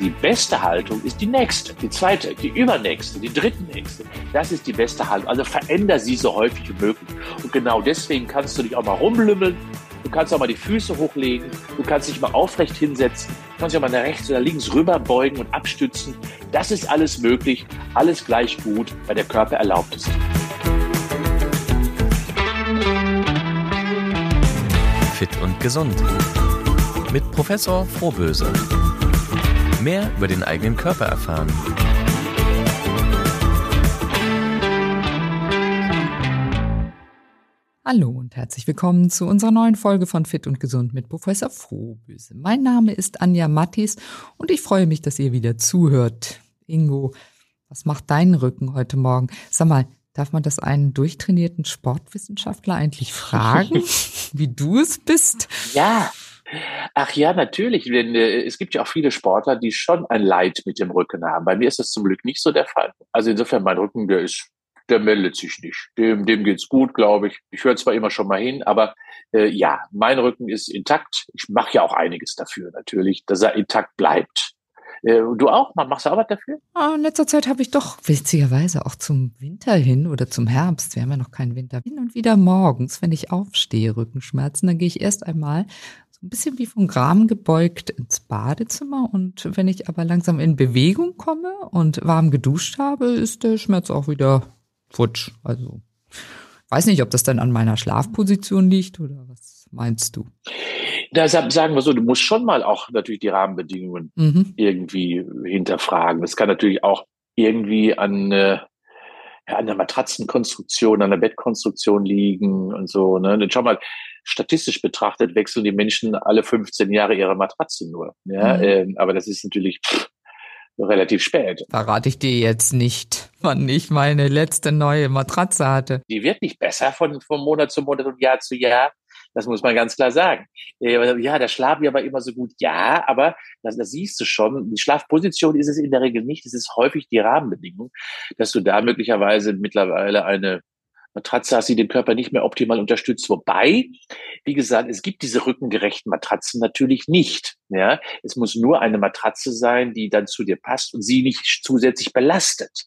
Die beste Haltung ist die nächste, die zweite, die übernächste, die dritte nächste. Das ist die beste Haltung. Also veränder sie so häufig wie möglich. Und genau deswegen kannst du dich auch mal rumlümmeln. Du kannst auch mal die Füße hochlegen. Du kannst dich mal aufrecht hinsetzen. Du kannst dich auch mal nach rechts oder links rüber beugen und abstützen. Das ist alles möglich. Alles gleich gut, weil der Körper erlaubt ist. Fit und gesund. Mit Professor Frohböse. Mehr über den eigenen Körper erfahren. Hallo und herzlich willkommen zu unserer neuen Folge von Fit und Gesund mit Professor Frohböse. Mein Name ist Anja Mattis und ich freue mich, dass ihr wieder zuhört. Ingo, was macht dein Rücken heute Morgen? Sag mal, darf man das einen durchtrainierten Sportwissenschaftler eigentlich fragen, wie du es bist? Ja, Ach ja, natürlich. Denn, äh, es gibt ja auch viele Sportler, die schon ein Leid mit dem Rücken haben. Bei mir ist das zum Glück nicht so der Fall. Also insofern, mein Rücken, der ist, der meldet sich nicht. Dem, dem geht's gut, glaube ich. Ich höre zwar immer schon mal hin, aber äh, ja, mein Rücken ist intakt. Ich mache ja auch einiges dafür natürlich, dass er intakt bleibt. Äh, du auch? Machst du was dafür? Oh, in letzter Zeit habe ich doch witzigerweise auch zum Winter hin oder zum Herbst, wir haben ja noch keinen Winter, hin und wieder morgens, wenn ich aufstehe, Rückenschmerzen, dann gehe ich erst einmal ein bisschen wie vom Graben gebeugt ins Badezimmer und wenn ich aber langsam in Bewegung komme und warm geduscht habe, ist der Schmerz auch wieder futsch. Also weiß nicht, ob das dann an meiner Schlafposition liegt oder was meinst du? Da sagen wir so, du musst schon mal auch natürlich die Rahmenbedingungen mhm. irgendwie hinterfragen. Das kann natürlich auch irgendwie an äh, an der Matratzenkonstruktion, an der Bettkonstruktion liegen und so. Ne? Und schau mal, statistisch betrachtet wechseln die Menschen alle 15 Jahre ihre Matratze nur. Ja? Mhm. Ähm, aber das ist natürlich pff, relativ spät. Verrate ich dir jetzt nicht, wann ich meine letzte neue Matratze hatte. Die wird nicht besser von, von Monat zu Monat und Jahr zu Jahr. Das muss man ganz klar sagen. Äh, ja, da schlafen wir aber immer so gut. Ja, aber das, das siehst du schon. Die Schlafposition ist es in der Regel nicht. Es ist häufig die Rahmenbedingung, dass du da möglicherweise mittlerweile eine Matratze hast, die den Körper nicht mehr optimal unterstützt. Wobei, wie gesagt, es gibt diese rückengerechten Matratzen natürlich nicht. Ja, es muss nur eine Matratze sein, die dann zu dir passt und sie nicht zusätzlich belastet.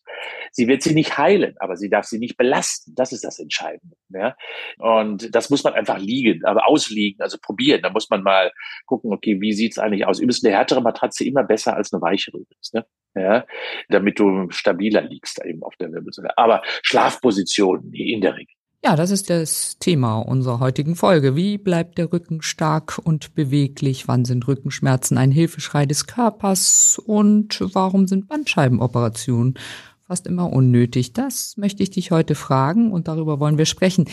Sie wird sie nicht heilen, aber sie darf sie nicht belasten. Das ist das Entscheidende. Ja, und das muss man einfach liegen, aber ausliegen, also probieren. Da muss man mal gucken, okay, wie sieht's eigentlich aus? Übrigens eine härtere Matratze immer besser als eine weichere übrigens, ne? Ja, damit du stabiler liegst eben auf der Wirbelsäule. Aber Schlafposition in der Regel. Ja, das ist das Thema unserer heutigen Folge. Wie bleibt der Rücken stark und beweglich? Wann sind Rückenschmerzen ein Hilfeschrei des Körpers? Und warum sind Bandscheibenoperationen fast immer unnötig? Das möchte ich dich heute fragen und darüber wollen wir sprechen.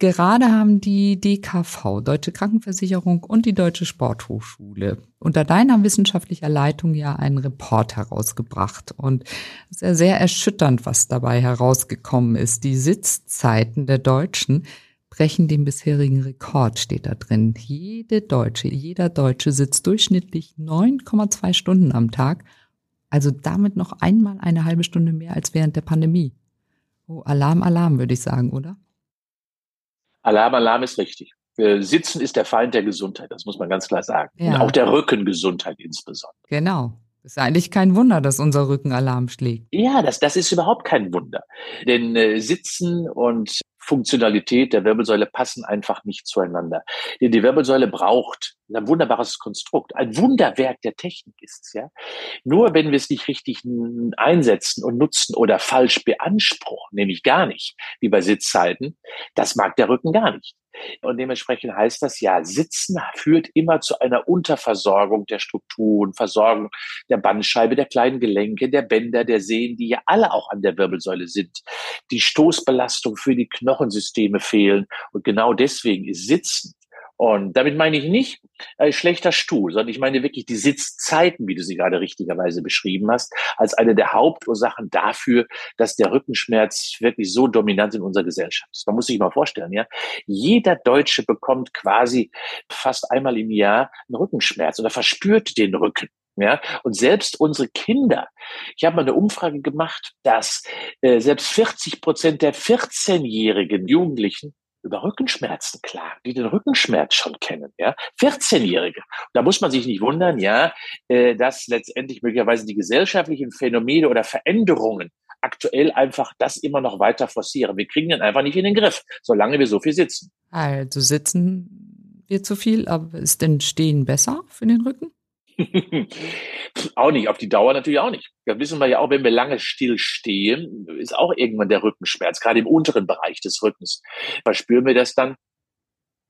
Gerade haben die DKV, Deutsche Krankenversicherung und die Deutsche Sporthochschule unter deiner wissenschaftlicher Leitung ja einen Report herausgebracht. Und es ist ja sehr erschütternd, was dabei herausgekommen ist. Die Sitzzeiten der Deutschen brechen den bisherigen Rekord, steht da drin. Jede Deutsche, jeder Deutsche sitzt durchschnittlich 9,2 Stunden am Tag. Also damit noch einmal eine halbe Stunde mehr als während der Pandemie. Oh, Alarm, Alarm, würde ich sagen, oder? Alarm, Alarm ist richtig. Sitzen ist der Feind der Gesundheit, das muss man ganz klar sagen. Ja. Und auch der Rückengesundheit insbesondere. Genau. Ist eigentlich kein Wunder, dass unser Rücken Alarm schlägt. Ja, das, das ist überhaupt kein Wunder. Denn äh, Sitzen und Funktionalität der Wirbelsäule passen einfach nicht zueinander. Denn die Wirbelsäule braucht ein wunderbares Konstrukt, ein Wunderwerk der Technik ist es, ja. Nur wenn wir es nicht richtig einsetzen und nutzen oder falsch beanspruchen, nämlich gar nicht, wie bei Sitzzeiten, das mag der Rücken gar nicht. Und dementsprechend heißt das ja, Sitzen führt immer zu einer Unterversorgung der Strukturen, Versorgung der Bandscheibe, der kleinen Gelenke, der Bänder, der Sehnen, die ja alle auch an der Wirbelsäule sind. Die Stoßbelastung für die Knochensysteme fehlen. Und genau deswegen ist Sitzen und damit meine ich nicht äh, schlechter Stuhl, sondern ich meine wirklich die Sitzzeiten, wie du sie gerade richtigerweise beschrieben hast, als eine der Hauptursachen dafür, dass der Rückenschmerz wirklich so dominant in unserer Gesellschaft ist. Man muss sich mal vorstellen, ja, jeder Deutsche bekommt quasi fast einmal im Jahr einen Rückenschmerz oder verspürt den Rücken. Ja, und selbst unsere Kinder, ich habe mal eine Umfrage gemacht, dass äh, selbst 40 Prozent der 14-jährigen Jugendlichen über Rückenschmerzen klagen, die den Rückenschmerz schon kennen, ja, 14-Jährige. Da muss man sich nicht wundern, ja, äh, dass letztendlich möglicherweise die gesellschaftlichen Phänomene oder Veränderungen aktuell einfach das immer noch weiter forcieren. Wir kriegen den einfach nicht in den Griff, solange wir so viel sitzen. Also sitzen wir zu viel, aber ist denn Stehen besser für den Rücken? auch nicht, auf die Dauer natürlich auch nicht. Da wissen wir ja auch, wenn wir lange still stehen, ist auch irgendwann der Rückenschmerz, gerade im unteren Bereich des Rückens. Verspüren wir das dann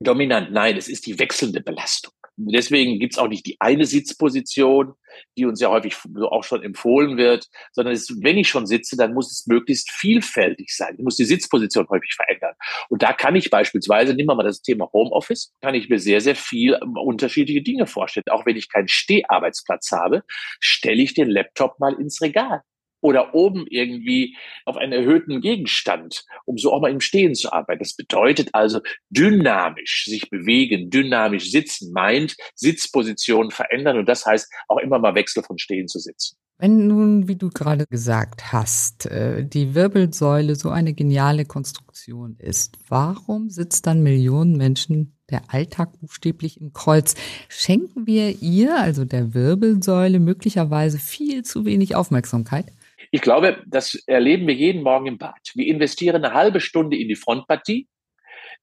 dominant? Nein, es ist die wechselnde Belastung. Deswegen gibt's auch nicht die eine Sitzposition, die uns ja häufig auch schon empfohlen wird, sondern es, wenn ich schon sitze, dann muss es möglichst vielfältig sein. Ich muss die Sitzposition häufig verändern. Und da kann ich beispielsweise, nehmen wir mal das Thema Homeoffice, kann ich mir sehr, sehr viel ähm, unterschiedliche Dinge vorstellen. Auch wenn ich keinen Steharbeitsplatz habe, stelle ich den Laptop mal ins Regal oder oben irgendwie auf einen erhöhten Gegenstand, um so auch mal im Stehen zu arbeiten. Das bedeutet also dynamisch sich bewegen, dynamisch sitzen, meint Sitzpositionen verändern und das heißt auch immer mal Wechsel von Stehen zu sitzen. Wenn nun, wie du gerade gesagt hast, äh, die Wirbelsäule so eine geniale Konstruktion ist, warum sitzt dann Millionen Menschen der Alltag buchstäblich im Kreuz? Schenken wir ihr, also der Wirbelsäule, möglicherweise viel zu wenig Aufmerksamkeit? Ich glaube, das erleben wir jeden Morgen im Bad. Wir investieren eine halbe Stunde in die Frontpartie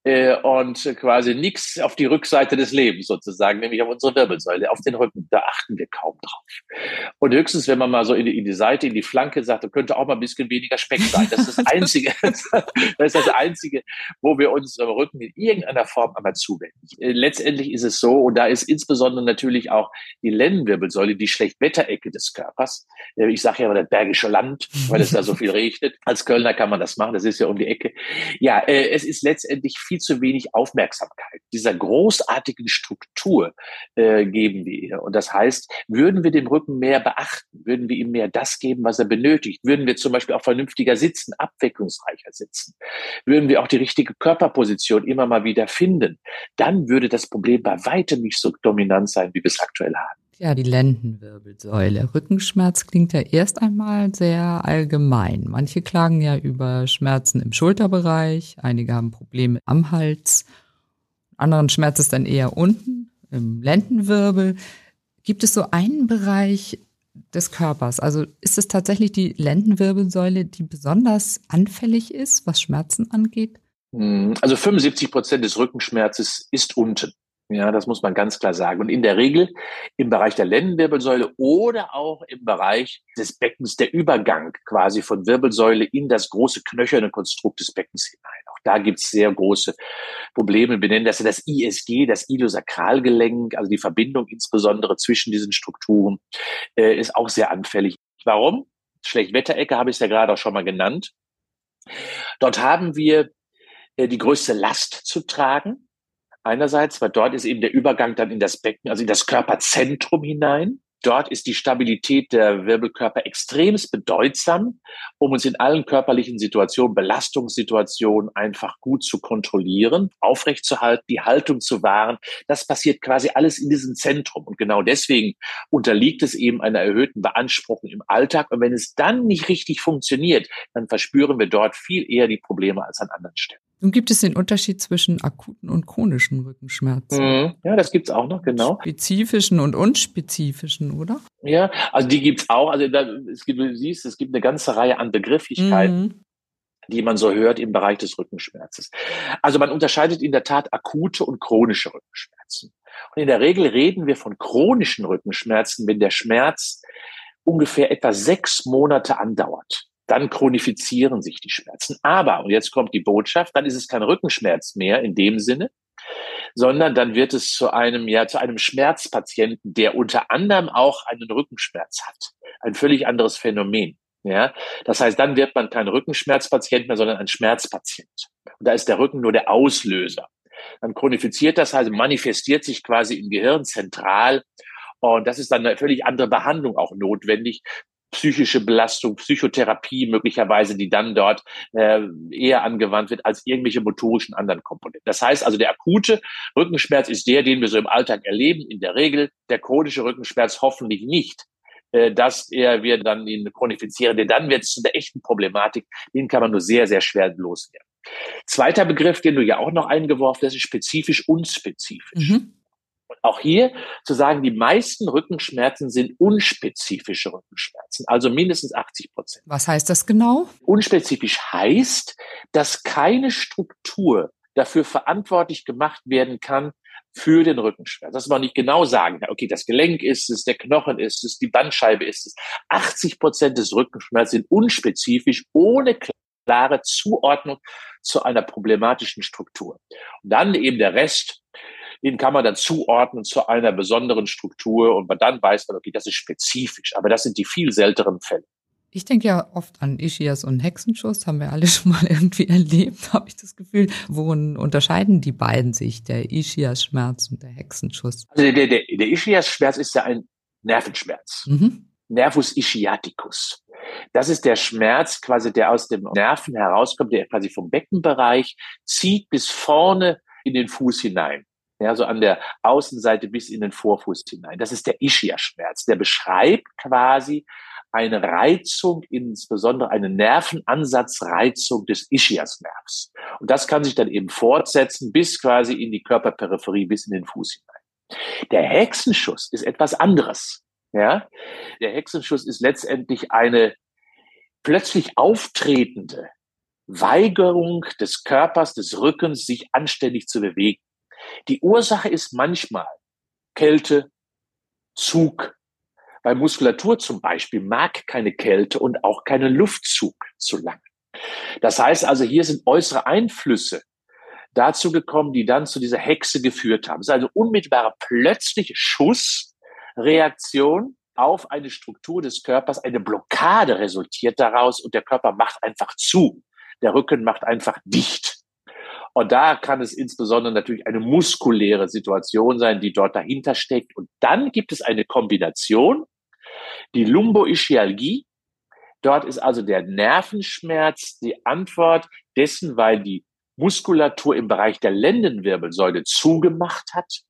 und quasi nichts auf die Rückseite des Lebens sozusagen, nämlich auf unsere Wirbelsäule, auf den Rücken. Da achten wir kaum drauf. Und höchstens, wenn man mal so in die, in die Seite, in die Flanke sagt, da könnte auch mal ein bisschen weniger Speck sein. Das ist das Einzige, das ist das Einzige, wo wir unserem Rücken in irgendeiner Form einmal zuwenden. Äh, letztendlich ist es so, und da ist insbesondere natürlich auch die Lendenwirbelsäule, die Schlechtwetterecke des Körpers. Äh, ich sage ja immer das Bergische Land, weil es da so viel regnet. Als Kölner kann man das machen, das ist ja um die Ecke. Ja, äh, es ist letztendlich viel zu wenig Aufmerksamkeit dieser großartigen Struktur äh, geben wir ihr. Und das heißt, würden wir dem Rücken mehr beachten, würden wir ihm mehr das geben, was er benötigt, würden wir zum Beispiel auch vernünftiger sitzen, abwechslungsreicher sitzen, würden wir auch die richtige Körperposition immer mal wieder finden, dann würde das Problem bei weitem nicht so dominant sein, wie wir es aktuell haben. Ja, die Lendenwirbelsäule. Rückenschmerz klingt ja erst einmal sehr allgemein. Manche klagen ja über Schmerzen im Schulterbereich, einige haben Probleme am Hals, anderen Schmerz ist dann eher unten im Lendenwirbel. Gibt es so einen Bereich des Körpers? Also ist es tatsächlich die Lendenwirbelsäule, die besonders anfällig ist, was Schmerzen angeht? Hm, also 75 Prozent des Rückenschmerzes ist unten. Ja, das muss man ganz klar sagen. Und in der Regel im Bereich der Lendenwirbelsäule oder auch im Bereich des Beckens der Übergang quasi von Wirbelsäule in das große knöcherne Konstrukt des Beckens hinein. Auch da gibt es sehr große Probleme. Wir nennen das ja das ISG, das Iliosakralgelenk, also die Verbindung insbesondere zwischen diesen Strukturen, äh, ist auch sehr anfällig. Warum? Schlechtwetterecke habe ich es ja gerade auch schon mal genannt. Dort haben wir äh, die größte Last zu tragen einerseits, weil dort ist eben der Übergang dann in das Becken, also in das Körperzentrum hinein. Dort ist die Stabilität der Wirbelkörper extremst bedeutsam, um uns in allen körperlichen Situationen, Belastungssituationen einfach gut zu kontrollieren, aufrechtzuerhalten, die Haltung zu wahren. Das passiert quasi alles in diesem Zentrum. Und genau deswegen unterliegt es eben einer erhöhten Beanspruchung im Alltag. Und wenn es dann nicht richtig funktioniert, dann verspüren wir dort viel eher die Probleme als an anderen Stellen. Nun gibt es den Unterschied zwischen akuten und chronischen Rückenschmerzen. Mhm. Ja, das gibt's auch noch, genau. Spezifischen und unspezifischen, oder? Ja, also die gibt's auch. Also da, es gibt, du siehst, es gibt eine ganze Reihe an Begrifflichkeiten. Mhm die man so hört im Bereich des Rückenschmerzes. Also man unterscheidet in der Tat akute und chronische Rückenschmerzen. Und in der Regel reden wir von chronischen Rückenschmerzen, wenn der Schmerz ungefähr etwa sechs Monate andauert dann chronifizieren sich die Schmerzen. Aber, und jetzt kommt die Botschaft, dann ist es kein Rückenschmerz mehr in dem Sinne, sondern dann wird es zu einem, ja, zu einem Schmerzpatienten, der unter anderem auch einen Rückenschmerz hat. Ein völlig anderes Phänomen. Ja, das heißt, dann wird man kein Rückenschmerzpatient mehr, sondern ein Schmerzpatient. Und da ist der Rücken nur der Auslöser. Dann chronifiziert das, also manifestiert sich quasi im Gehirn zentral und das ist dann eine völlig andere Behandlung auch notwendig, psychische Belastung, Psychotherapie möglicherweise, die dann dort äh, eher angewandt wird als irgendwelche motorischen anderen Komponenten. Das heißt also, der akute Rückenschmerz ist der, den wir so im Alltag erleben, in der Regel. Der chronische Rückenschmerz hoffentlich nicht äh, dass er wir dann ihn chronifizieren, denn dann wird es zu der echten Problematik, den kann man nur sehr, sehr schwer loswerden. Zweiter Begriff, den du ja auch noch eingeworfen hast, ist spezifisch, unspezifisch. Mhm. Auch hier zu sagen, die meisten Rückenschmerzen sind unspezifische Rückenschmerzen, also mindestens 80 Prozent. Was heißt das genau? Unspezifisch heißt, dass keine Struktur dafür verantwortlich gemacht werden kann, für den Rückenschmerz. Dass man nicht genau sagen kann, okay, das Gelenk ist es, der Knochen ist es, die Bandscheibe ist es. 80 Prozent des Rückenschmerzes sind unspezifisch, ohne klare Zuordnung zu einer problematischen Struktur. Und dann eben der Rest, den kann man dann zuordnen zu einer besonderen Struktur und man dann weiß man, okay, das ist spezifisch. Aber das sind die viel seltenen Fälle. Ich denke ja oft an Ischias und Hexenschuss, haben wir alle schon mal irgendwie erlebt, habe ich das Gefühl. Worin unterscheiden die beiden sich, der Ischias-Schmerz und der Hexenschuss? Also der, der, der Ischias-Schmerz ist ja ein Nervenschmerz. Mhm. Nervus ischiaticus. Das ist der Schmerz quasi, der aus dem Nerven herauskommt, der quasi vom Beckenbereich zieht bis vorne in den Fuß hinein. Ja, so an der Außenseite bis in den Vorfuß hinein. Das ist der Ischia-Schmerz. Der beschreibt quasi eine Reizung, insbesondere eine Nervenansatzreizung des Ischiasnervs. Und das kann sich dann eben fortsetzen bis quasi in die Körperperipherie, bis in den Fuß hinein. Der Hexenschuss ist etwas anderes. Ja, der Hexenschuss ist letztendlich eine plötzlich auftretende Weigerung des Körpers, des Rückens, sich anständig zu bewegen. Die Ursache ist manchmal Kälte, Zug. Bei Muskulatur zum Beispiel mag keine Kälte und auch keinen Luftzug zu lange. Das heißt also, hier sind äußere Einflüsse dazu gekommen, die dann zu dieser Hexe geführt haben. Es ist also unmittelbare plötzliche Schussreaktion auf eine Struktur des Körpers. Eine Blockade resultiert daraus und der Körper macht einfach zu. Der Rücken macht einfach dicht. Und da kann es insbesondere natürlich eine muskuläre Situation sein, die dort dahinter steckt. Und dann gibt es eine Kombination, die Lumboischialgie. Dort ist also der Nervenschmerz die Antwort dessen, weil die Muskulatur im Bereich der Lendenwirbelsäule zugemacht hat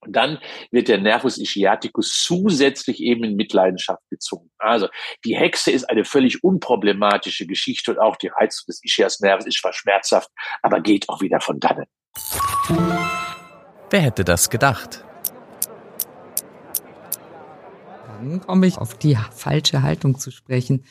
und dann wird der Nervus ischiaticus zusätzlich eben in Mitleidenschaft gezogen. Also die Hexe ist eine völlig unproblematische Geschichte und auch die Reizung des Ischiasnerves ist zwar schmerzhaft, aber geht auch wieder von dannen. Wer hätte das gedacht? Dann komme ich auf die falsche Haltung zu sprechen.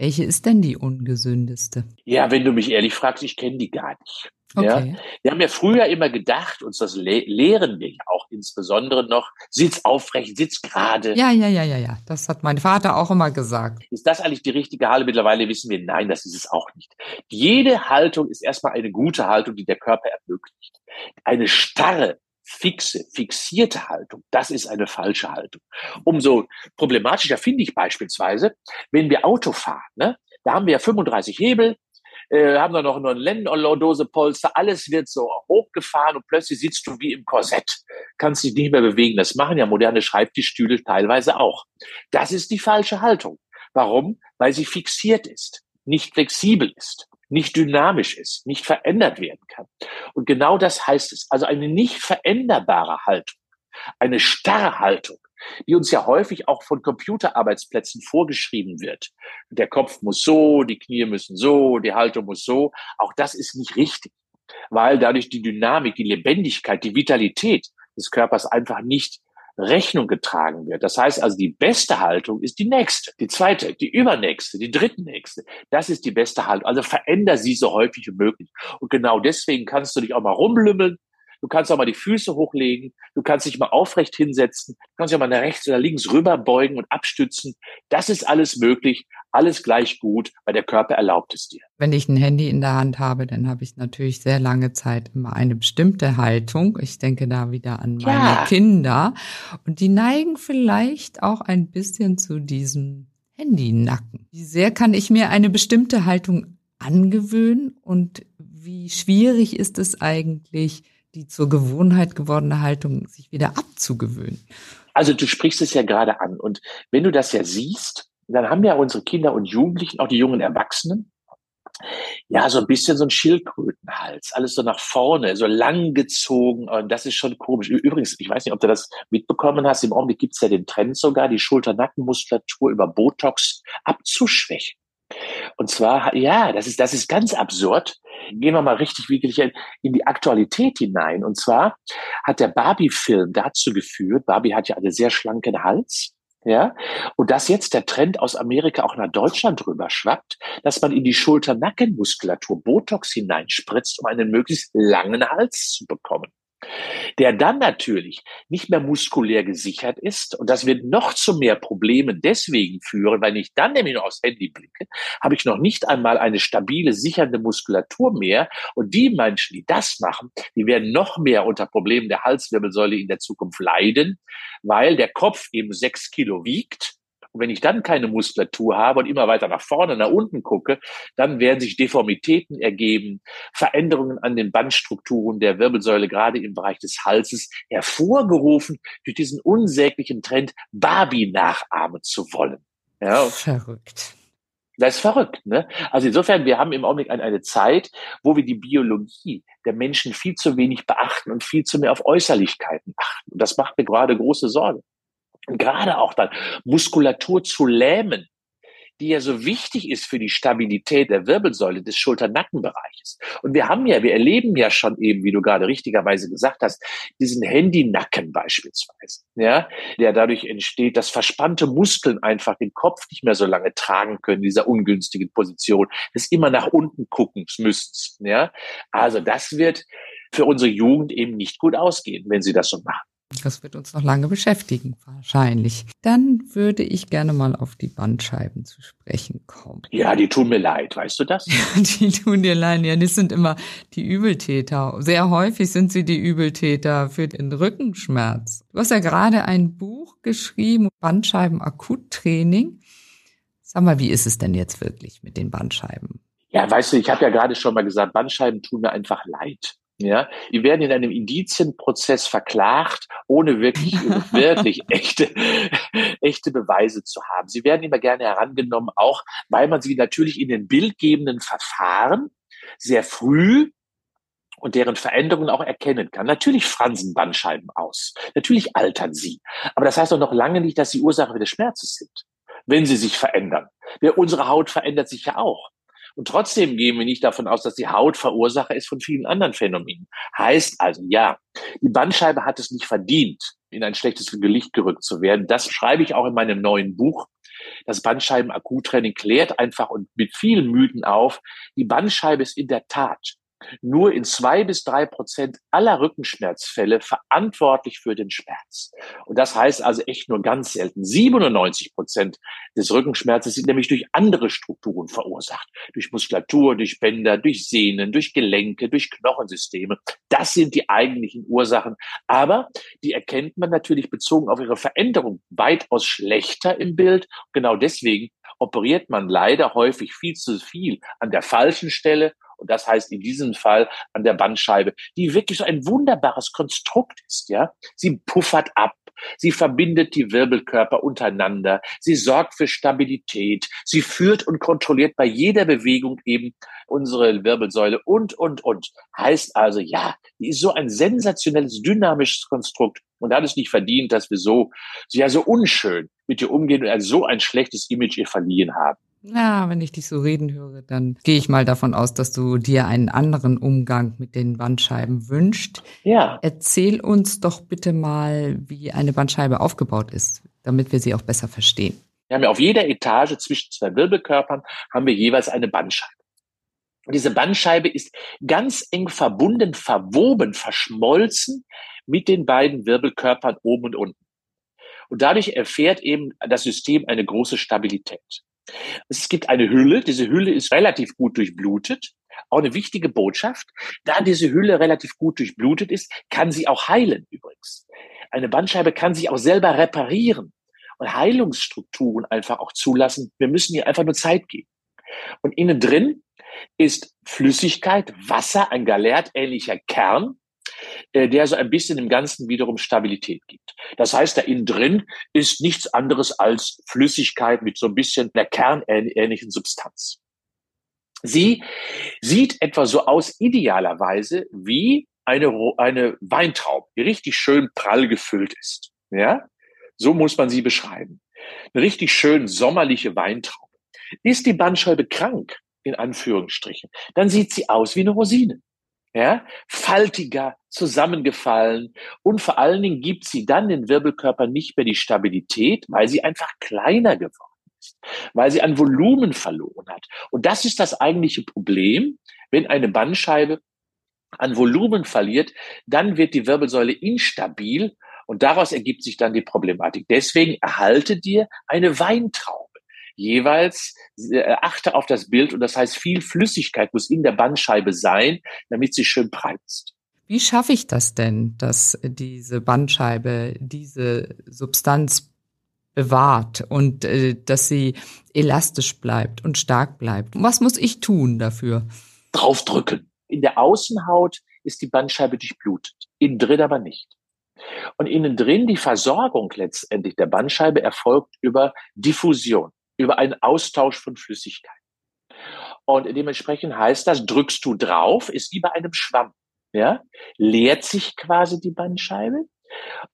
Welche ist denn die ungesündeste? Ja, wenn du mich ehrlich fragst, ich kenne die gar nicht. Okay. Ja, wir haben ja früher immer gedacht, uns das le lehren wir ja auch insbesondere noch, sitz aufrecht, sitz gerade. Ja, ja, ja, ja, ja. Das hat mein Vater auch immer gesagt. Ist das eigentlich die richtige Haltung? Mittlerweile wissen wir, nein, das ist es auch nicht. Jede Haltung ist erstmal eine gute Haltung, die der Körper ermöglicht. Eine starre, fixe, fixierte Haltung, das ist eine falsche Haltung. Umso problematischer finde ich beispielsweise, wenn wir Auto fahren, ne? Da haben wir ja 35 Hebel, äh, haben da noch eine Lendenlordose-Polster, alles wird so hochgefahren und plötzlich sitzt du wie im Korsett, kannst dich nicht mehr bewegen. Das machen ja moderne Schreibtischstühle teilweise auch. Das ist die falsche Haltung. Warum? Weil sie fixiert ist, nicht flexibel ist, nicht dynamisch ist, nicht verändert werden kann. Und genau das heißt es. Also eine nicht veränderbare Haltung, eine starre Haltung, die uns ja häufig auch von Computerarbeitsplätzen vorgeschrieben wird. Der Kopf muss so, die Knie müssen so, die Haltung muss so. Auch das ist nicht richtig, weil dadurch die Dynamik, die Lebendigkeit, die Vitalität des Körpers einfach nicht Rechnung getragen wird. Das heißt also, die beste Haltung ist die nächste, die zweite, die übernächste, die drittnächste. Das ist die beste Haltung. Also veränder sie so häufig wie möglich. Und genau deswegen kannst du dich auch mal rumlümmeln, Du kannst auch mal die Füße hochlegen. Du kannst dich mal aufrecht hinsetzen. Du kannst dich auch mal nach rechts oder links rüberbeugen und abstützen. Das ist alles möglich. Alles gleich gut, weil der Körper erlaubt es dir. Wenn ich ein Handy in der Hand habe, dann habe ich natürlich sehr lange Zeit immer eine bestimmte Haltung. Ich denke da wieder an meine ja. Kinder. Und die neigen vielleicht auch ein bisschen zu diesem Handynacken. Wie sehr kann ich mir eine bestimmte Haltung angewöhnen und wie schwierig ist es eigentlich, die zur Gewohnheit gewordene Haltung sich wieder abzugewöhnen. Also du sprichst es ja gerade an. Und wenn du das ja siehst, dann haben ja unsere Kinder und Jugendlichen, auch die jungen Erwachsenen, ja, so ein bisschen so ein Schildkrötenhals, alles so nach vorne, so lang gezogen. Und das ist schon komisch. Übrigens, ich weiß nicht, ob du das mitbekommen hast, im Augenblick gibt es ja den Trend sogar, die Schulter-Nackenmuskulatur über Botox abzuschwächen. Und zwar, ja, das ist, das ist ganz absurd. gehen wir mal richtig wirklich in die Aktualität hinein. Und zwar hat der Barbie-Film dazu geführt, Barbie hat ja einen sehr schlanken Hals, ja, und dass jetzt der Trend aus Amerika auch nach Deutschland rüber schwappt, dass man in die Schulter-Nackenmuskulatur Botox hineinspritzt, um einen möglichst langen Hals zu bekommen der dann natürlich nicht mehr muskulär gesichert ist. Und das wird noch zu mehr Problemen deswegen führen, weil ich dann nämlich noch aufs Handy blicke, habe ich noch nicht einmal eine stabile, sichernde Muskulatur mehr. Und die Menschen, die das machen, die werden noch mehr unter Problemen der Halswirbelsäule in der Zukunft leiden, weil der Kopf eben sechs Kilo wiegt und wenn ich dann keine Muskulatur habe und immer weiter nach vorne, nach unten gucke, dann werden sich Deformitäten ergeben, Veränderungen an den Bandstrukturen der Wirbelsäule, gerade im Bereich des Halses, hervorgerufen durch diesen unsäglichen Trend, Barbie nachahmen zu wollen. Ja. Verrückt. Das ist verrückt, ne? Also insofern, wir haben im Augenblick eine, eine Zeit, wo wir die Biologie der Menschen viel zu wenig beachten und viel zu mehr auf Äußerlichkeiten achten. Und das macht mir gerade große Sorge gerade auch dann Muskulatur zu lähmen, die ja so wichtig ist für die Stabilität der Wirbelsäule des Schulter-Nackenbereiches. Und wir haben ja, wir erleben ja schon eben, wie du gerade richtigerweise gesagt hast, diesen Handy-Nacken beispielsweise, ja, der dadurch entsteht, dass verspannte Muskeln einfach den Kopf nicht mehr so lange tragen können, dieser ungünstigen Position, des immer nach unten gucken müssen, ja. Also das wird für unsere Jugend eben nicht gut ausgehen, wenn sie das so machen. Das wird uns noch lange beschäftigen, wahrscheinlich. Dann würde ich gerne mal auf die Bandscheiben zu sprechen kommen. Ja, die tun mir leid, weißt du das? Ja, die tun dir leid. Ja, das sind immer die Übeltäter. Sehr häufig sind sie die Übeltäter für den Rückenschmerz. Du hast ja gerade ein Buch geschrieben, Bandscheiben Akuttraining. Sag mal, wie ist es denn jetzt wirklich mit den Bandscheiben? Ja, weißt du, ich habe ja gerade schon mal gesagt, Bandscheiben tun mir einfach leid. Ja, die werden in einem Indizienprozess verklagt, ohne wirklich, wirklich echte, echte Beweise zu haben. Sie werden immer gerne herangenommen, auch weil man sie natürlich in den bildgebenden Verfahren sehr früh und deren Veränderungen auch erkennen kann. Natürlich fransen Bandscheiben aus. Natürlich altern sie. Aber das heißt doch noch lange nicht, dass sie Ursache des Schmerzes sind, wenn sie sich verändern. Unsere Haut verändert sich ja auch. Und trotzdem gehen wir nicht davon aus, dass die Haut Verursacher ist von vielen anderen Phänomenen. Heißt also, ja, die Bandscheibe hat es nicht verdient, in ein schlechtes Gelicht gerückt zu werden. Das schreibe ich auch in meinem neuen Buch. Das Bandscheiben-Akuttraining klärt einfach und mit vielen Mythen auf. Die Bandscheibe ist in der Tat nur in zwei bis drei Prozent aller Rückenschmerzfälle verantwortlich für den Schmerz. Und das heißt also echt nur ganz selten. 97 Prozent des Rückenschmerzes sind nämlich durch andere Strukturen verursacht. Durch Muskulatur, durch Bänder, durch Sehnen, durch Gelenke, durch Knochensysteme. Das sind die eigentlichen Ursachen. Aber die erkennt man natürlich bezogen auf ihre Veränderung weitaus schlechter im Bild. Genau deswegen operiert man leider häufig viel zu viel an der falschen Stelle und das heißt in diesem Fall an der Bandscheibe, die wirklich so ein wunderbares Konstrukt ist, ja. Sie puffert ab. Sie verbindet die Wirbelkörper untereinander. Sie sorgt für Stabilität. Sie führt und kontrolliert bei jeder Bewegung eben unsere Wirbelsäule und, und, und. Heißt also, ja, die ist so ein sensationelles, dynamisches Konstrukt und hat es nicht verdient, dass wir so, ja, so unschön mit ihr umgehen und so ein schlechtes Image ihr verliehen haben. Ja, wenn ich dich so reden höre, dann gehe ich mal davon aus, dass du dir einen anderen Umgang mit den Bandscheiben wünscht. Ja. Erzähl uns doch bitte mal, wie eine Bandscheibe aufgebaut ist, damit wir sie auch besser verstehen. Wir haben ja auf jeder Etage zwischen zwei Wirbelkörpern haben wir jeweils eine Bandscheibe. Und diese Bandscheibe ist ganz eng verbunden, verwoben, verschmolzen mit den beiden Wirbelkörpern oben und unten. Und dadurch erfährt eben das System eine große Stabilität. Es gibt eine Hülle, diese Hülle ist relativ gut durchblutet. Auch eine wichtige Botschaft. Da diese Hülle relativ gut durchblutet ist, kann sie auch heilen übrigens. Eine Bandscheibe kann sich auch selber reparieren und Heilungsstrukturen einfach auch zulassen. Wir müssen ihr einfach nur Zeit geben. Und innen drin ist Flüssigkeit, Wasser, ein galertähnlicher Kern, äh, der so ein bisschen im Ganzen wiederum Stabilität gibt. Das heißt, da innen drin ist nichts anderes als Flüssigkeit mit so ein bisschen einer kernähnlichen Substanz. Sie sieht etwa so aus, idealerweise wie eine, eine Weintraube, die richtig schön prall gefüllt ist. Ja? So muss man sie beschreiben. Eine richtig schön sommerliche Weintraube. Ist die Bandscheibe krank, in Anführungsstrichen, dann sieht sie aus wie eine Rosine. Ja, faltiger, zusammengefallen und vor allen Dingen gibt sie dann den Wirbelkörper nicht mehr die Stabilität, weil sie einfach kleiner geworden ist, weil sie an Volumen verloren hat. Und das ist das eigentliche Problem, wenn eine Bandscheibe an Volumen verliert, dann wird die Wirbelsäule instabil und daraus ergibt sich dann die Problematik. Deswegen erhalte dir eine Weintraube. Jeweils äh, achte auf das Bild und das heißt, viel Flüssigkeit muss in der Bandscheibe sein, damit sie schön breit ist. Wie schaffe ich das denn, dass diese Bandscheibe diese Substanz bewahrt und äh, dass sie elastisch bleibt und stark bleibt? Was muss ich tun dafür? Draufdrücken. In der Außenhaut ist die Bandscheibe durchblutet, innen drin aber nicht. Und innen drin die Versorgung letztendlich der Bandscheibe erfolgt über Diffusion, über einen Austausch von Flüssigkeit. Und dementsprechend heißt das, drückst du drauf, ist wie bei einem Schwamm. Ja, leert sich quasi die Bandscheibe.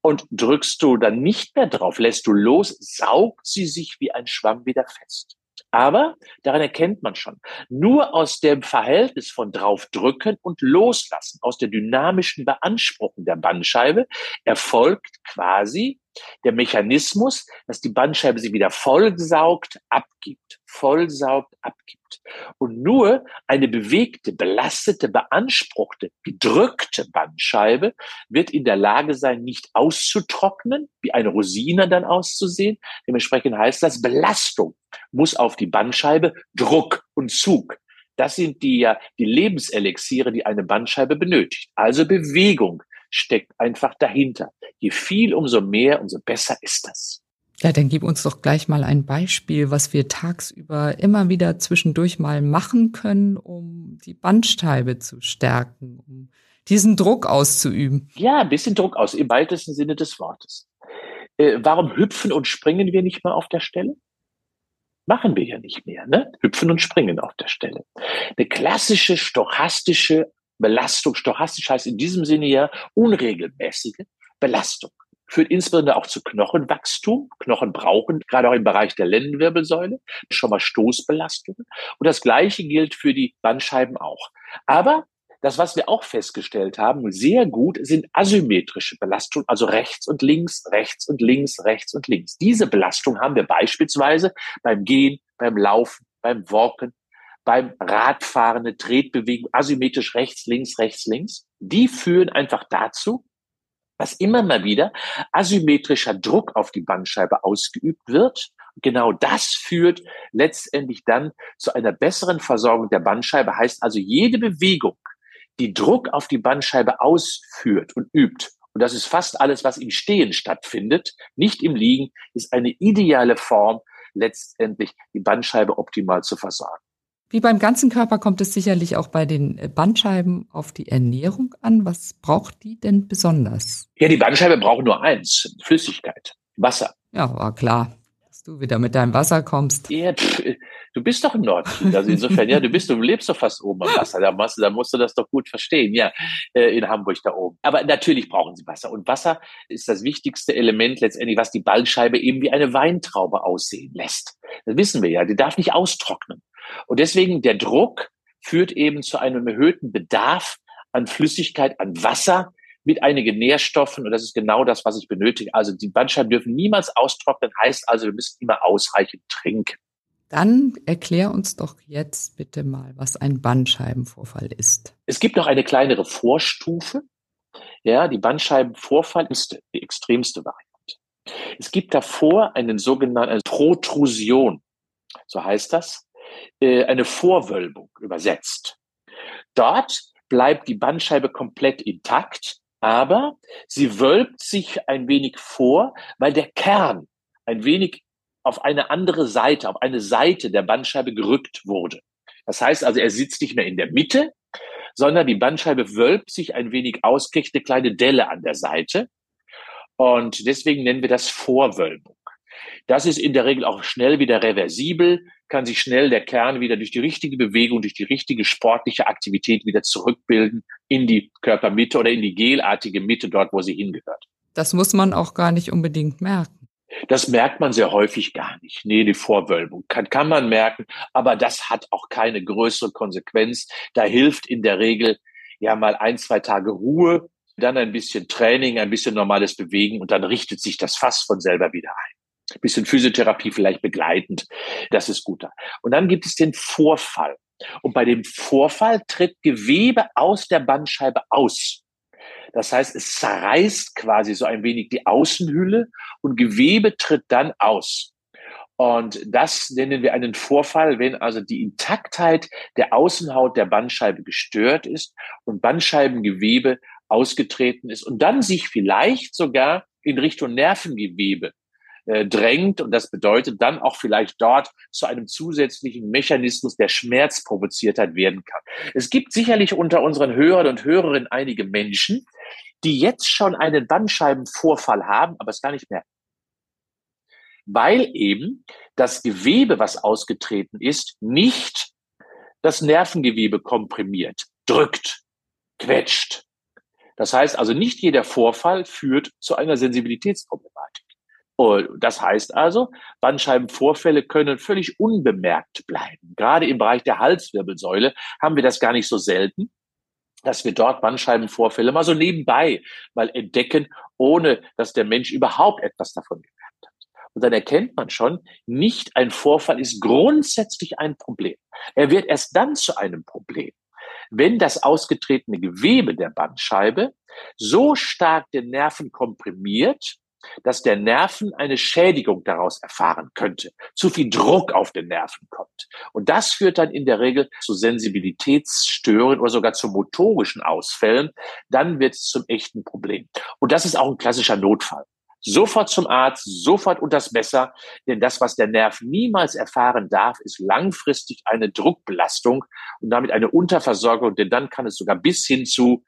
Und drückst du dann nicht mehr drauf, lässt du los, saugt sie sich wie ein Schwamm wieder fest. Aber daran erkennt man schon, nur aus dem Verhältnis von draufdrücken und loslassen, aus der dynamischen Beanspruchung der Bandscheibe erfolgt quasi der Mechanismus, dass die Bandscheibe sie wieder vollsaugt, abgibt, vollsaugt, abgibt. Und nur eine bewegte, belastete, beanspruchte, gedrückte Bandscheibe wird in der Lage sein, nicht auszutrocknen, wie eine Rosine dann auszusehen. Dementsprechend heißt das, Belastung muss auf die Bandscheibe, Druck und Zug. Das sind die, die Lebenselixiere, die eine Bandscheibe benötigt. Also Bewegung, steckt einfach dahinter. Je viel, umso mehr, umso besser ist das. Ja, dann gib uns doch gleich mal ein Beispiel, was wir tagsüber immer wieder zwischendurch mal machen können, um die Bandscheibe zu stärken, um diesen Druck auszuüben. Ja, ein bisschen Druck aus, im weitesten Sinne des Wortes. Äh, warum hüpfen und springen wir nicht mehr auf der Stelle? Machen wir ja nicht mehr, ne? Hüpfen und springen auf der Stelle. Eine klassische stochastische Belastung, stochastisch heißt in diesem Sinne ja unregelmäßige Belastung. Führt insbesondere auch zu Knochenwachstum. Knochen brauchen, gerade auch im Bereich der Lendenwirbelsäule, schon mal Stoßbelastungen. Und das Gleiche gilt für die Bandscheiben auch. Aber das, was wir auch festgestellt haben, sehr gut, sind asymmetrische Belastungen, also rechts und links, rechts und links, rechts und links. Diese Belastung haben wir beispielsweise beim Gehen, beim Laufen, beim Walken, beim Radfahren eine Tretbewegung asymmetrisch rechts, links, rechts, links. Die führen einfach dazu, dass immer mal wieder asymmetrischer Druck auf die Bandscheibe ausgeübt wird. Genau das führt letztendlich dann zu einer besseren Versorgung der Bandscheibe. Heißt also, jede Bewegung, die Druck auf die Bandscheibe ausführt und übt, und das ist fast alles, was im Stehen stattfindet, nicht im Liegen, ist eine ideale Form, letztendlich die Bandscheibe optimal zu versorgen. Wie beim ganzen Körper kommt es sicherlich auch bei den Bandscheiben auf die Ernährung an. Was braucht die denn besonders? Ja, die Bandscheibe braucht nur eins, Flüssigkeit, Wasser. Ja, war klar, dass du wieder mit deinem Wasser kommst. Ja, pff, du bist doch im Norden. Also insofern, ja, du bist, du lebst doch fast oben am Wasser. Da musst, da musst du das doch gut verstehen, ja, äh, in Hamburg da oben. Aber natürlich brauchen sie Wasser. Und Wasser ist das wichtigste Element letztendlich, was die Bandscheibe eben wie eine Weintraube aussehen lässt. Das wissen wir ja. Die darf nicht austrocknen. Und deswegen der Druck führt eben zu einem erhöhten Bedarf an Flüssigkeit, an Wasser mit einigen Nährstoffen. Und das ist genau das, was ich benötige. Also die Bandscheiben dürfen niemals austrocknen, heißt also, wir müssen immer ausreichend trinken. Dann erklär uns doch jetzt bitte mal, was ein Bandscheibenvorfall ist. Es gibt noch eine kleinere Vorstufe. Ja, die Bandscheibenvorfall ist die extremste Variante. Es gibt davor einen sogenannten Protrusion. So heißt das äh, eine Vorwölbung übersetzt. Dort bleibt die Bandscheibe komplett intakt, aber sie wölbt sich ein wenig vor, weil der Kern ein wenig auf eine andere Seite, auf eine Seite der Bandscheibe gerückt wurde. Das heißt also, er sitzt nicht mehr in der Mitte, sondern die Bandscheibe wölbt sich ein wenig aus, kriegt eine kleine Delle an der Seite. Und deswegen nennen wir das Vorwölbung. Das ist in der Regel auch schnell wieder reversibel, kann sich schnell der Kern wieder durch die richtige Bewegung, durch die richtige sportliche Aktivität wieder zurückbilden in die Körpermitte oder in die gelartige Mitte dort, wo sie hingehört. Das muss man auch gar nicht unbedingt merken. Das merkt man sehr häufig gar nicht. Nee, die Vorwölbung kann, kann man merken, aber das hat auch keine größere Konsequenz. Da hilft in der Regel ja mal ein, zwei Tage Ruhe, dann ein bisschen Training, ein bisschen normales Bewegen und dann richtet sich das fast von selber wieder ein. Bisschen Physiotherapie vielleicht begleitend, das ist guter. Und dann gibt es den Vorfall. Und bei dem Vorfall tritt Gewebe aus der Bandscheibe aus. Das heißt, es zerreißt quasi so ein wenig die Außenhülle und Gewebe tritt dann aus. Und das nennen wir einen Vorfall, wenn also die Intaktheit der Außenhaut der Bandscheibe gestört ist und Bandscheibengewebe ausgetreten ist und dann sich vielleicht sogar in Richtung Nervengewebe äh, drängt und das bedeutet dann auch vielleicht dort zu einem zusätzlichen Mechanismus der Schmerzprovoziertheit werden kann. Es gibt sicherlich unter unseren Hörern und Hörerinnen einige Menschen, die jetzt schon einen Bandscheibenvorfall haben, aber es gar nicht merken. Weil eben das Gewebe, was ausgetreten ist, nicht das Nervengewebe komprimiert, drückt, quetscht. Das heißt also, nicht jeder Vorfall führt zu einer Sensibilitätsproblematik. Und das heißt also, Bandscheibenvorfälle können völlig unbemerkt bleiben. Gerade im Bereich der Halswirbelsäule haben wir das gar nicht so selten dass wir dort Bandscheibenvorfälle mal so nebenbei mal entdecken, ohne dass der Mensch überhaupt etwas davon gemerkt hat. Und dann erkennt man schon, nicht ein Vorfall ist grundsätzlich ein Problem. Er wird erst dann zu einem Problem, wenn das ausgetretene Gewebe der Bandscheibe so stark den Nerven komprimiert, dass der Nerven eine Schädigung daraus erfahren könnte, zu viel Druck auf den Nerven kommt. Und das führt dann in der Regel zu Sensibilitätsstörungen oder sogar zu motorischen Ausfällen. Dann wird es zum echten Problem. Und das ist auch ein klassischer Notfall. Sofort zum Arzt, sofort unters Messer, denn das, was der Nerv niemals erfahren darf, ist langfristig eine Druckbelastung und damit eine Unterversorgung, denn dann kann es sogar bis hin zu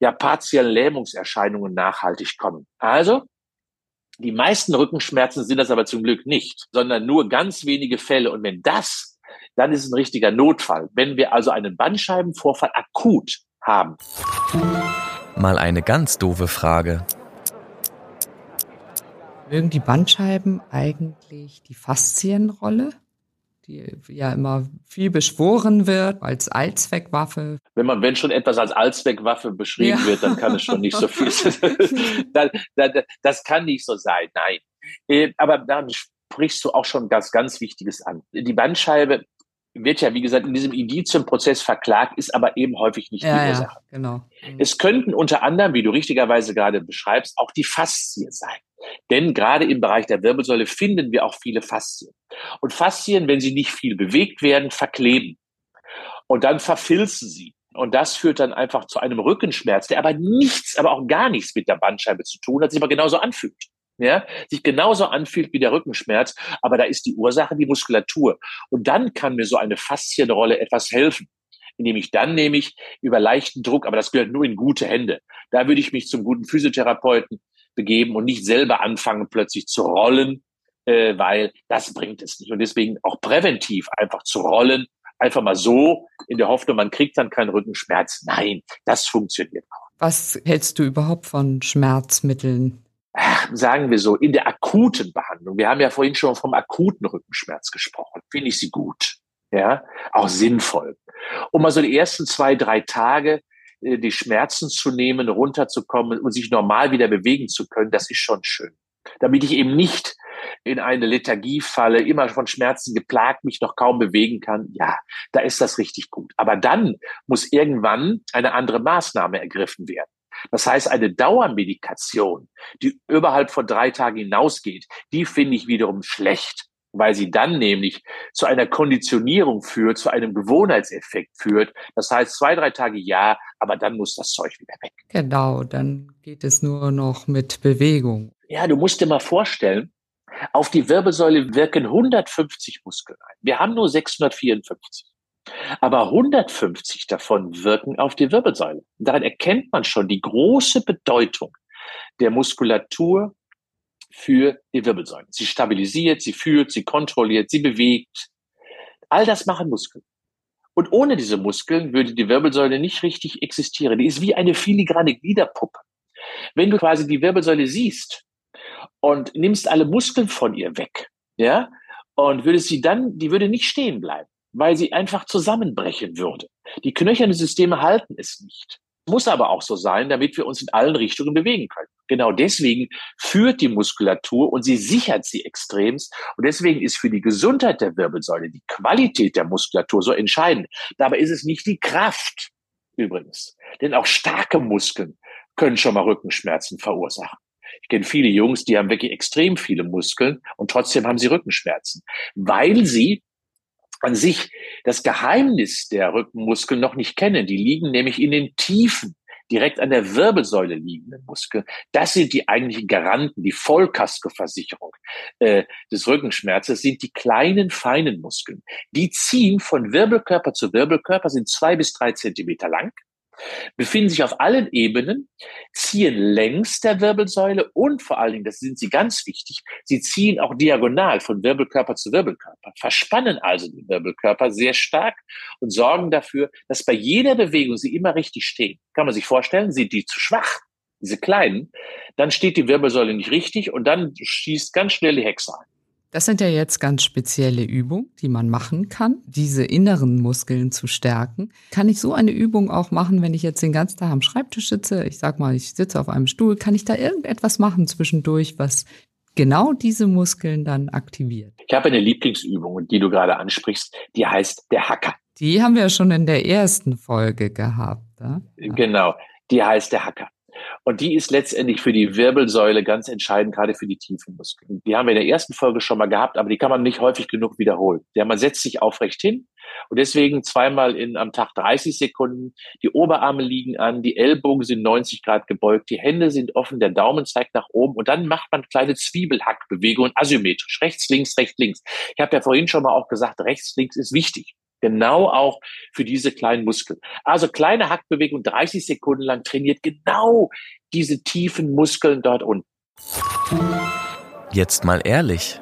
ja, partiellen Lähmungserscheinungen nachhaltig kommen. Also die meisten Rückenschmerzen sind das aber zum Glück nicht, sondern nur ganz wenige Fälle. Und wenn das, dann ist es ein richtiger Notfall. Wenn wir also einen Bandscheibenvorfall akut haben. Mal eine ganz doofe Frage. Mögen die Bandscheiben eigentlich die Faszienrolle? Die ja immer viel beschworen wird als Allzweckwaffe. Wenn man, wenn schon etwas als Allzweckwaffe beschrieben ja. wird, dann kann es schon nicht so viel sein. das kann nicht so sein, nein. Äh, aber dann sprichst du auch schon ganz, ganz Wichtiges an. Die Bandscheibe wird ja, wie gesagt, in diesem Indizienprozess verklagt, ist aber eben häufig nicht ja, die Ursache. Ja, genau. Es könnten unter anderem, wie du richtigerweise gerade beschreibst, auch die Faszien sein. Denn gerade im Bereich der Wirbelsäule finden wir auch viele Faszien. Und Faszien, wenn sie nicht viel bewegt werden, verkleben. Und dann verfilzen sie. Und das führt dann einfach zu einem Rückenschmerz, der aber nichts, aber auch gar nichts mit der Bandscheibe zu tun hat, sich aber genauso anfühlt. Ja, sich genauso anfühlt wie der Rückenschmerz, aber da ist die Ursache die Muskulatur. Und dann kann mir so eine Faszienrolle etwas helfen indem ich dann nämlich über leichten Druck, aber das gehört nur in gute Hände. Da würde ich mich zum guten Physiotherapeuten begeben und nicht selber anfangen, plötzlich zu rollen, äh, weil das bringt es nicht. Und deswegen auch präventiv einfach zu rollen, einfach mal so, in der Hoffnung, man kriegt dann keinen Rückenschmerz. Nein, das funktioniert auch. Was hältst du überhaupt von Schmerzmitteln? Sagen wir so, in der akuten Behandlung. Wir haben ja vorhin schon vom akuten Rückenschmerz gesprochen. Finde ich sie gut. Ja, auch sinnvoll. Um mal so die ersten zwei, drei Tage die Schmerzen zu nehmen, runterzukommen und sich normal wieder bewegen zu können, das ist schon schön. Damit ich eben nicht in eine Lethargie falle, immer von Schmerzen geplagt, mich noch kaum bewegen kann, ja, da ist das richtig gut. Aber dann muss irgendwann eine andere Maßnahme ergriffen werden. Das heißt, eine Dauermedikation, die überhalb von drei Tagen hinausgeht, die finde ich wiederum schlecht weil sie dann nämlich zu einer Konditionierung führt, zu einem Gewohnheitseffekt führt. Das heißt, zwei, drei Tage ja, aber dann muss das Zeug wieder weg. Genau, dann geht es nur noch mit Bewegung. Ja, du musst dir mal vorstellen, auf die Wirbelsäule wirken 150 Muskeln ein. Wir haben nur 654. Aber 150 davon wirken auf die Wirbelsäule. daran erkennt man schon die große Bedeutung der Muskulatur für die Wirbelsäule. Sie stabilisiert, sie führt, sie kontrolliert, sie bewegt. All das machen Muskeln. Und ohne diese Muskeln würde die Wirbelsäule nicht richtig existieren. Die ist wie eine filigrane Gliederpuppe. Wenn du quasi die Wirbelsäule siehst und nimmst alle Muskeln von ihr weg, ja, und würdest sie dann, die würde nicht stehen bleiben, weil sie einfach zusammenbrechen würde. Die knöchernen Systeme halten es nicht. Muss aber auch so sein, damit wir uns in allen Richtungen bewegen können. Genau deswegen führt die Muskulatur und sie sichert sie extremst. Und deswegen ist für die Gesundheit der Wirbelsäule die Qualität der Muskulatur so entscheidend. Dabei ist es nicht die Kraft übrigens. Denn auch starke Muskeln können schon mal Rückenschmerzen verursachen. Ich kenne viele Jungs, die haben wirklich extrem viele Muskeln und trotzdem haben sie Rückenschmerzen, weil sie an sich das Geheimnis der Rückenmuskeln noch nicht kennen. Die liegen nämlich in den Tiefen, direkt an der Wirbelsäule liegenden Muskeln. Das sind die eigentlichen Garanten, die Vollkaskoversicherung äh, des Rückenschmerzes sind die kleinen, feinen Muskeln. Die ziehen von Wirbelkörper zu Wirbelkörper, sind zwei bis drei Zentimeter lang befinden sich auf allen Ebenen, ziehen längs der Wirbelsäule und vor allen Dingen, das sind sie ganz wichtig, sie ziehen auch diagonal von Wirbelkörper zu Wirbelkörper, verspannen also den Wirbelkörper sehr stark und sorgen dafür, dass bei jeder Bewegung sie immer richtig stehen. Kann man sich vorstellen, sind die zu schwach, diese kleinen, dann steht die Wirbelsäule nicht richtig und dann schießt ganz schnell die Hexe ein. Das sind ja jetzt ganz spezielle Übungen, die man machen kann, diese inneren Muskeln zu stärken. Kann ich so eine Übung auch machen, wenn ich jetzt den ganzen Tag am Schreibtisch sitze? Ich sag mal, ich sitze auf einem Stuhl. Kann ich da irgendetwas machen zwischendurch, was genau diese Muskeln dann aktiviert? Ich habe eine Lieblingsübung, die du gerade ansprichst, die heißt der Hacker. Die haben wir schon in der ersten Folge gehabt. Ja? Genau, die heißt der Hacker. Und die ist letztendlich für die Wirbelsäule ganz entscheidend, gerade für die tiefen Muskeln. Die haben wir in der ersten Folge schon mal gehabt, aber die kann man nicht häufig genug wiederholen. Ja, man setzt sich aufrecht hin und deswegen zweimal in, am Tag 30 Sekunden. Die Oberarme liegen an, die Ellbogen sind 90 Grad gebeugt, die Hände sind offen, der Daumen zeigt nach oben und dann macht man kleine Zwiebelhackbewegungen asymmetrisch. Rechts, links, rechts, links. Ich habe ja vorhin schon mal auch gesagt, rechts, links ist wichtig. Genau auch für diese kleinen Muskeln. Also kleine Hackbewegung, 30 Sekunden lang trainiert genau diese tiefen Muskeln dort unten. Jetzt mal ehrlich.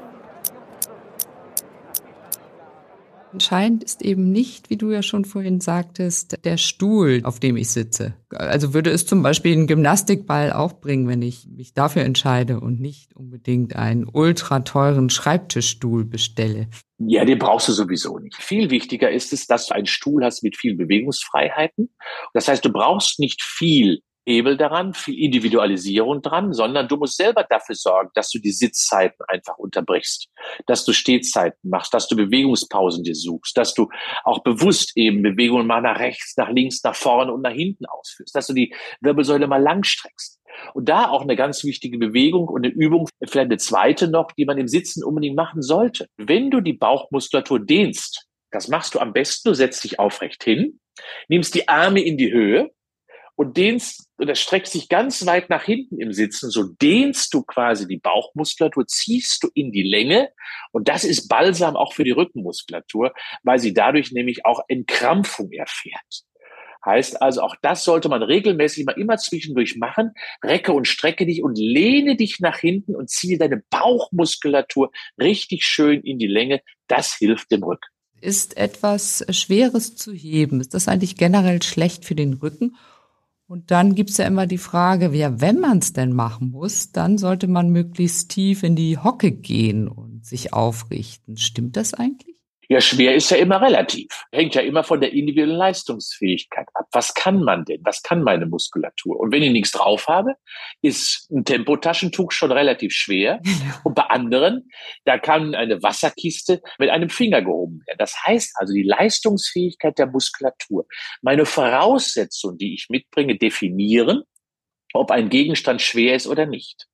Entscheidend ist eben nicht, wie du ja schon vorhin sagtest, der Stuhl, auf dem ich sitze. Also würde es zum Beispiel einen Gymnastikball auch bringen, wenn ich mich dafür entscheide und nicht unbedingt einen ultra teuren Schreibtischstuhl bestelle. Ja, den brauchst du sowieso nicht. Viel wichtiger ist es, dass du einen Stuhl hast mit vielen Bewegungsfreiheiten. Das heißt, du brauchst nicht viel Hebel daran, viel Individualisierung dran, sondern du musst selber dafür sorgen, dass du die Sitzzeiten einfach unterbrichst, dass du Stehzeiten machst, dass du Bewegungspausen dir suchst, dass du auch bewusst eben Bewegungen mal nach rechts, nach links, nach vorne und nach hinten ausführst, dass du die Wirbelsäule mal lang streckst. Und da auch eine ganz wichtige Bewegung und eine Übung, vielleicht eine zweite noch, die man im Sitzen unbedingt machen sollte. Wenn du die Bauchmuskulatur dehnst, das machst du am besten, du setzt dich aufrecht hin, nimmst die Arme in die Höhe und dehnst oder streckst dich ganz weit nach hinten im Sitzen, so dehnst du quasi die Bauchmuskulatur, ziehst du in die Länge und das ist balsam auch für die Rückenmuskulatur, weil sie dadurch nämlich auch Entkrampfung erfährt. Heißt also, auch das sollte man regelmäßig mal immer zwischendurch machen. Recke und strecke dich und lehne dich nach hinten und ziehe deine Bauchmuskulatur richtig schön in die Länge. Das hilft dem Rücken. Ist etwas Schweres zu heben? Ist das eigentlich generell schlecht für den Rücken? Und dann gibt's ja immer die Frage, ja, wenn man es denn machen muss, dann sollte man möglichst tief in die Hocke gehen und sich aufrichten. Stimmt das eigentlich? Ja, schwer ist ja immer relativ. Hängt ja immer von der individuellen Leistungsfähigkeit ab. Was kann man denn? Was kann meine Muskulatur? Und wenn ich nichts drauf habe, ist ein Tempotaschentuch schon relativ schwer. Und bei anderen, da kann eine Wasserkiste mit einem Finger gehoben werden. Das heißt also, die Leistungsfähigkeit der Muskulatur, meine Voraussetzungen, die ich mitbringe, definieren, ob ein Gegenstand schwer ist oder nicht.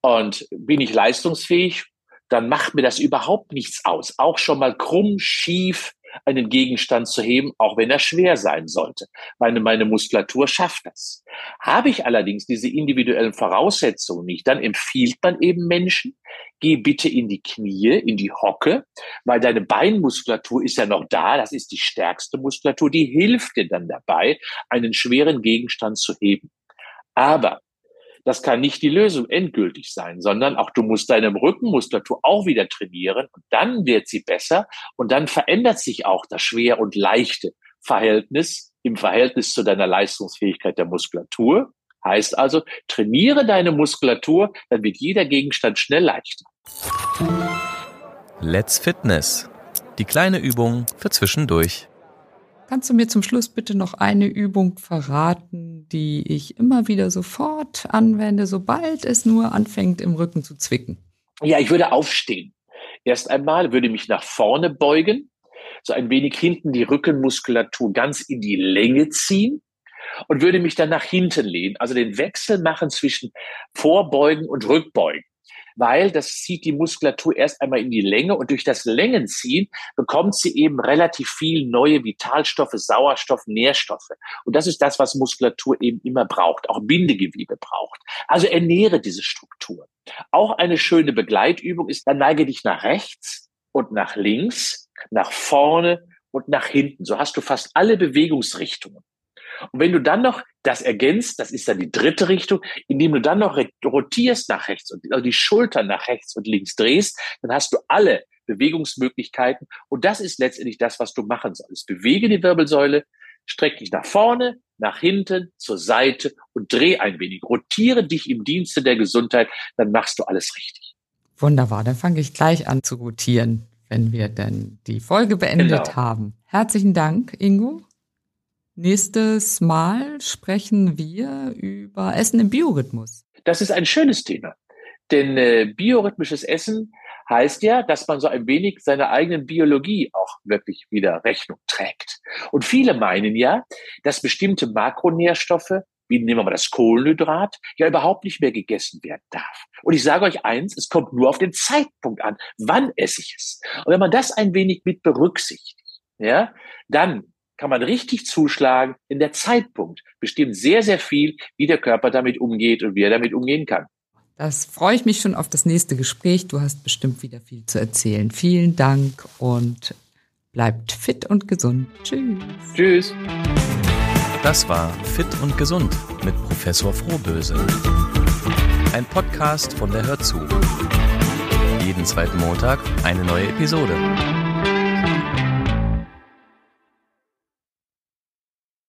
Und bin ich leistungsfähig, dann macht mir das überhaupt nichts aus. Auch schon mal krumm, schief einen Gegenstand zu heben, auch wenn er schwer sein sollte. Meine, meine Muskulatur schafft das. Habe ich allerdings diese individuellen Voraussetzungen nicht, dann empfiehlt man eben Menschen, geh bitte in die Knie, in die Hocke, weil deine Beinmuskulatur ist ja noch da, das ist die stärkste Muskulatur, die hilft dir dann dabei, einen schweren Gegenstand zu heben. Aber das kann nicht die Lösung endgültig sein, sondern auch du musst deine Rückenmuskulatur auch wieder trainieren und dann wird sie besser und dann verändert sich auch das schwer und leichte Verhältnis im Verhältnis zu deiner Leistungsfähigkeit der Muskulatur. Heißt also, trainiere deine Muskulatur, dann wird jeder Gegenstand schnell leichter. Let's Fitness. Die kleine Übung für zwischendurch. Kannst du mir zum Schluss bitte noch eine Übung verraten, die ich immer wieder sofort anwende, sobald es nur anfängt, im Rücken zu zwicken? Ja, ich würde aufstehen. Erst einmal würde mich nach vorne beugen, so ein wenig hinten die Rückenmuskulatur ganz in die Länge ziehen und würde mich dann nach hinten lehnen, also den Wechsel machen zwischen Vorbeugen und Rückbeugen weil das zieht die Muskulatur erst einmal in die Länge und durch das Längenziehen bekommt sie eben relativ viel neue Vitalstoffe, Sauerstoff, Nährstoffe. Und das ist das, was Muskulatur eben immer braucht, auch Bindegewebe braucht. Also ernähre diese Struktur. Auch eine schöne Begleitübung ist, dann neige dich nach rechts und nach links, nach vorne und nach hinten. So hast du fast alle Bewegungsrichtungen. Und wenn du dann noch das ergänzt, das ist dann die dritte Richtung, indem du dann noch rotierst nach rechts und also die Schultern nach rechts und links drehst, dann hast du alle Bewegungsmöglichkeiten. Und das ist letztendlich das, was du machen sollst. Bewege die Wirbelsäule, streck dich nach vorne, nach hinten, zur Seite und dreh ein wenig. Rotiere dich im Dienste der Gesundheit, dann machst du alles richtig. Wunderbar, dann fange ich gleich an zu rotieren, wenn wir denn die Folge beendet genau. haben. Herzlichen Dank, Ingo. Nächstes Mal sprechen wir über Essen im Biorhythmus. Das ist ein schönes Thema. Denn äh, biorhythmisches Essen heißt ja, dass man so ein wenig seiner eigenen Biologie auch wirklich wieder Rechnung trägt. Und viele meinen ja, dass bestimmte Makronährstoffe, wie nehmen wir mal das Kohlenhydrat, ja überhaupt nicht mehr gegessen werden darf. Und ich sage euch eins, es kommt nur auf den Zeitpunkt an. Wann esse ich es? Und wenn man das ein wenig mit berücksichtigt, ja, dann kann man richtig zuschlagen, denn der Zeitpunkt bestimmt sehr, sehr viel, wie der Körper damit umgeht und wie er damit umgehen kann. Das freue ich mich schon auf das nächste Gespräch. Du hast bestimmt wieder viel zu erzählen. Vielen Dank und bleibt fit und gesund. Tschüss. Tschüss. Das war Fit und Gesund mit Professor Frohböse. Ein Podcast von der Hörzu. Jeden zweiten Montag eine neue Episode.